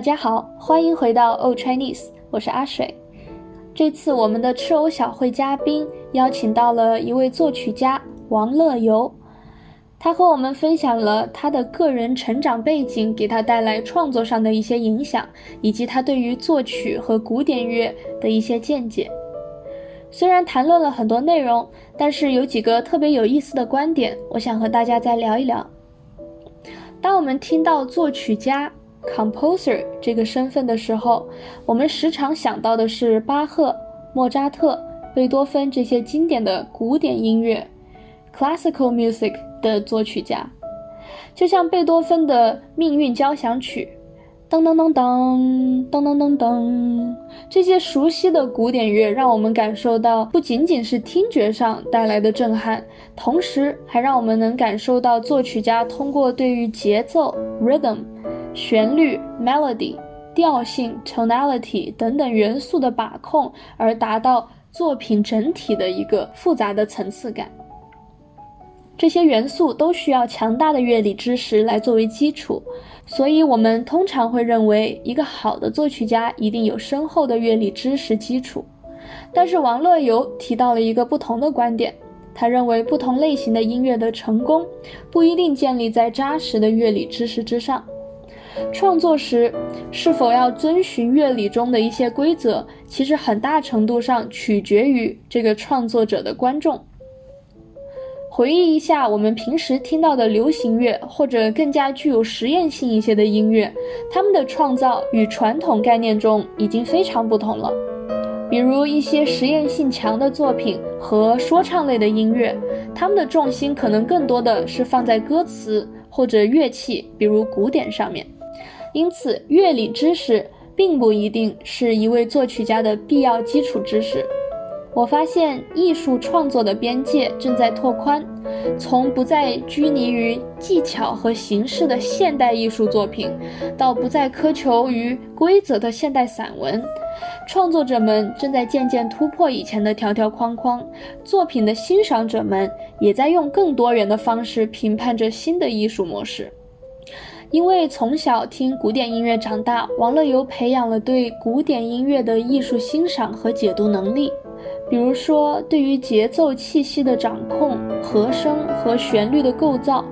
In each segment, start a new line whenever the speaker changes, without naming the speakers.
大家好，欢迎回到 Old Chinese，我是阿水。这次我们的吃藕小会嘉宾邀请到了一位作曲家王乐游，他和我们分享了他的个人成长背景给他带来创作上的一些影响，以及他对于作曲和古典乐的一些见解。虽然谈论了很多内容，但是有几个特别有意思的观点，我想和大家再聊一聊。当我们听到作曲家，composer 这个身份的时候，我们时常想到的是巴赫、莫扎特、贝多芬这些经典的古典音乐 （classical music） 的作曲家，就像贝多芬的《命运交响曲》。噔噔噔噔噔噔噔噔，这些熟悉的古典乐让我们感受到不仅仅是听觉上带来的震撼，同时还让我们能感受到作曲家通过对于节奏 （rhythm）。旋律 （melody）、调性 （tonality） 等等元素的把控，而达到作品整体的一个复杂的层次感。这些元素都需要强大的乐理知识来作为基础，所以我们通常会认为一个好的作曲家一定有深厚的乐理知识基础。但是王乐游提到了一个不同的观点，他认为不同类型的音乐的成功不一定建立在扎实的乐理知识之上。创作时是否要遵循乐理中的一些规则，其实很大程度上取决于这个创作者的观众。回忆一下我们平时听到的流行乐，或者更加具有实验性一些的音乐，他们的创造与传统概念中已经非常不同了。比如一些实验性强的作品和说唱类的音乐，他们的重心可能更多的是放在歌词或者乐器，比如鼓点上面。因此，乐理知识并不一定是一位作曲家的必要基础知识。我发现，艺术创作的边界正在拓宽，从不再拘泥于技巧和形式的现代艺术作品，到不再苛求于规则的现代散文。创作者们正在渐渐突破以前的条条框框，作品的欣赏者们也在用更多元的方式评判着新的艺术模式。因为从小听古典音乐长大，王乐游培养了对古典音乐的艺术欣赏和解读能力。比如说，对于节奏气息的掌控、和声和旋律的构造，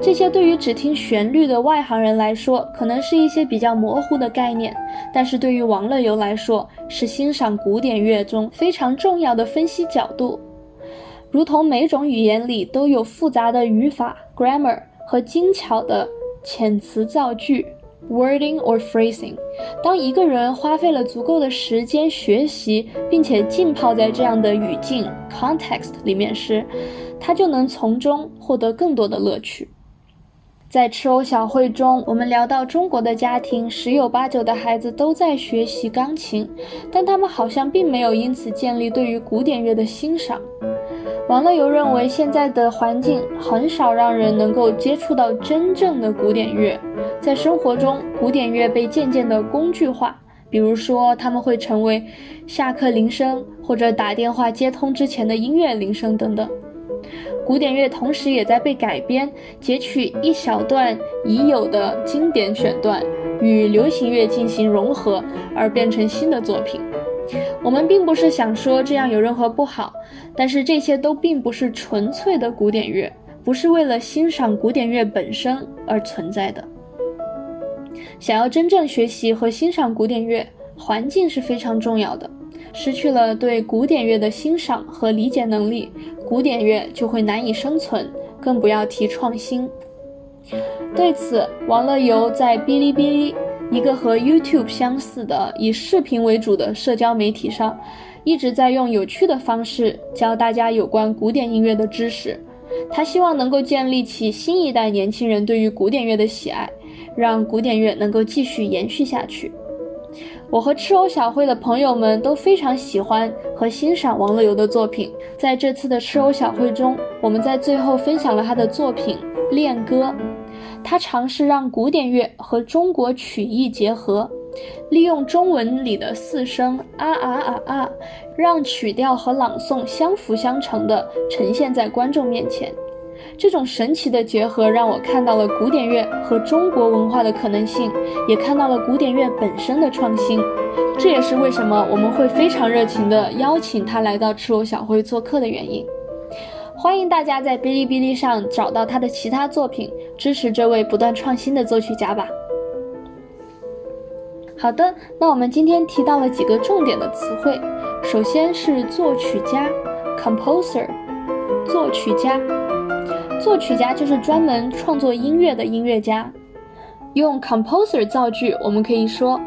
这些对于只听旋律的外行人来说，可能是一些比较模糊的概念；但是对于王乐游来说，是欣赏古典乐中非常重要的分析角度。如同每种语言里都有复杂的语法 （grammar） 和精巧的。遣词造句，wording or phrasing。当一个人花费了足够的时间学习，并且浸泡在这样的语境 context 里面时，他就能从中获得更多的乐趣。在吃藕小会中，我们聊到中国的家庭十有八九的孩子都在学习钢琴，但他们好像并没有因此建立对于古典乐的欣赏。王乐游认为，现在的环境很少让人能够接触到真正的古典乐。在生活中，古典乐被渐渐的工具化，比如说他们会成为下课铃声或者打电话接通之前的音乐铃声等等。古典乐同时也在被改编，截取一小段已有的经典选段，与流行乐进行融合，而变成新的作品。我们并不是想说这样有任何不好，但是这些都并不是纯粹的古典乐，不是为了欣赏古典乐本身而存在的。想要真正学习和欣赏古典乐，环境是非常重要的。失去了对古典乐的欣赏和理解能力，古典乐就会难以生存，更不要提创新。对此，王乐游在哔哩哔哩。一个和 YouTube 相似的以视频为主的社交媒体上，一直在用有趣的方式教大家有关古典音乐的知识。他希望能够建立起新一代年轻人对于古典乐的喜爱，让古典乐能够继续延续下去。我和吃藕小会的朋友们都非常喜欢和欣赏王乐游的作品。在这次的吃藕小会中，我们在最后分享了他的作品《恋歌》。他尝试让古典乐和中国曲艺结合，利用中文里的四声啊啊啊啊，让曲调和朗诵相辅相成的呈现在观众面前。这种神奇的结合让我看到了古典乐和中国文化的可能性，也看到了古典乐本身的创新。这也是为什么我们会非常热情地邀请他来到赤裸小会做客的原因。欢迎大家在哔哩哔哩上找到他的其他作品，支持这位不断创新的作曲家吧。好的，那我们今天提到了几个重点的词汇，首先是作曲家，composer，作曲家，作曲家就是专门创作音乐的音乐家。用 composer 造句，我们可以说。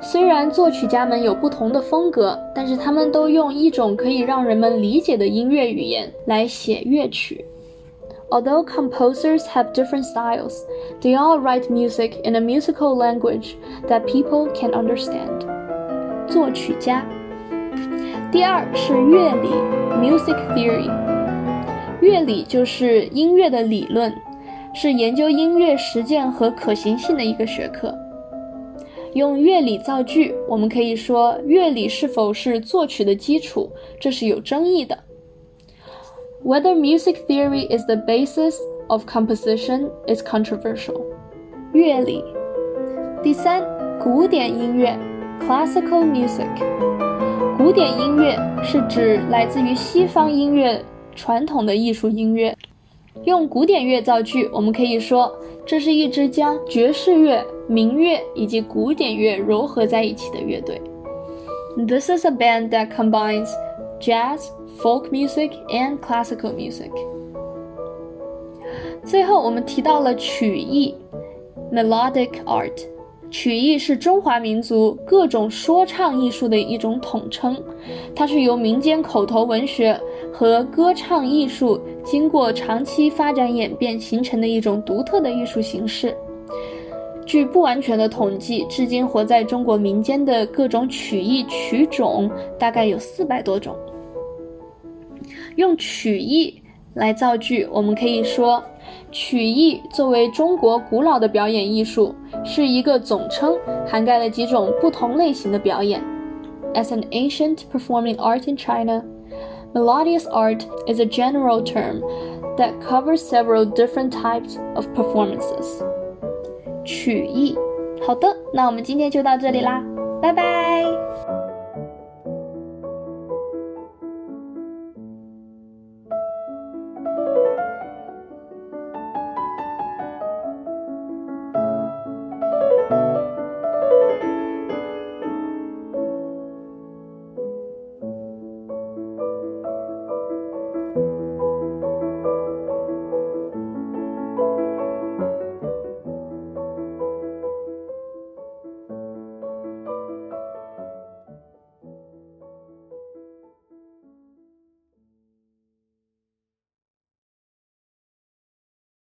虽然作曲家们有不同的风格，但是他们都用一种可以让人们理解的音乐语言来写乐曲。Although composers have different styles, they all write music in a musical language that people can understand. 作曲家。第二是乐理 （music theory）。乐理就是音乐的理论，是研究音乐实践和可行性的一个学科。用乐理造句，我们可以说乐理是否是作曲的基础，这是有争议的。 Whether music theory is the basis of composition is controversial。乐理。第三，古典音乐 （classical music）。古典音乐是指来自于西方音乐传统的艺术音乐。用古典乐造句，我们可以说这是一支将爵士乐。民乐以及古典乐糅合在一起的乐队。This is a band that combines jazz, Folk music, and classical music. 最后，我们提到了曲艺 （melodic art）。曲艺是中华民族各种说唱艺术的一种统称，它是由民间口头文学和歌唱艺术经过长期发展演变形成的一种独特的艺术形式。据不完全的统计，至今活在中国民间的各种曲艺曲种大概有四百多种。用曲艺来造句，我们可以说，曲艺作为中国古老的表演艺术，是一个总称，涵盖了几种不同类型的表演。As an ancient performing art in China, melodious art is a general term that covers several different types of performances. 曲艺，好的，那我们今天就到这里啦，拜拜。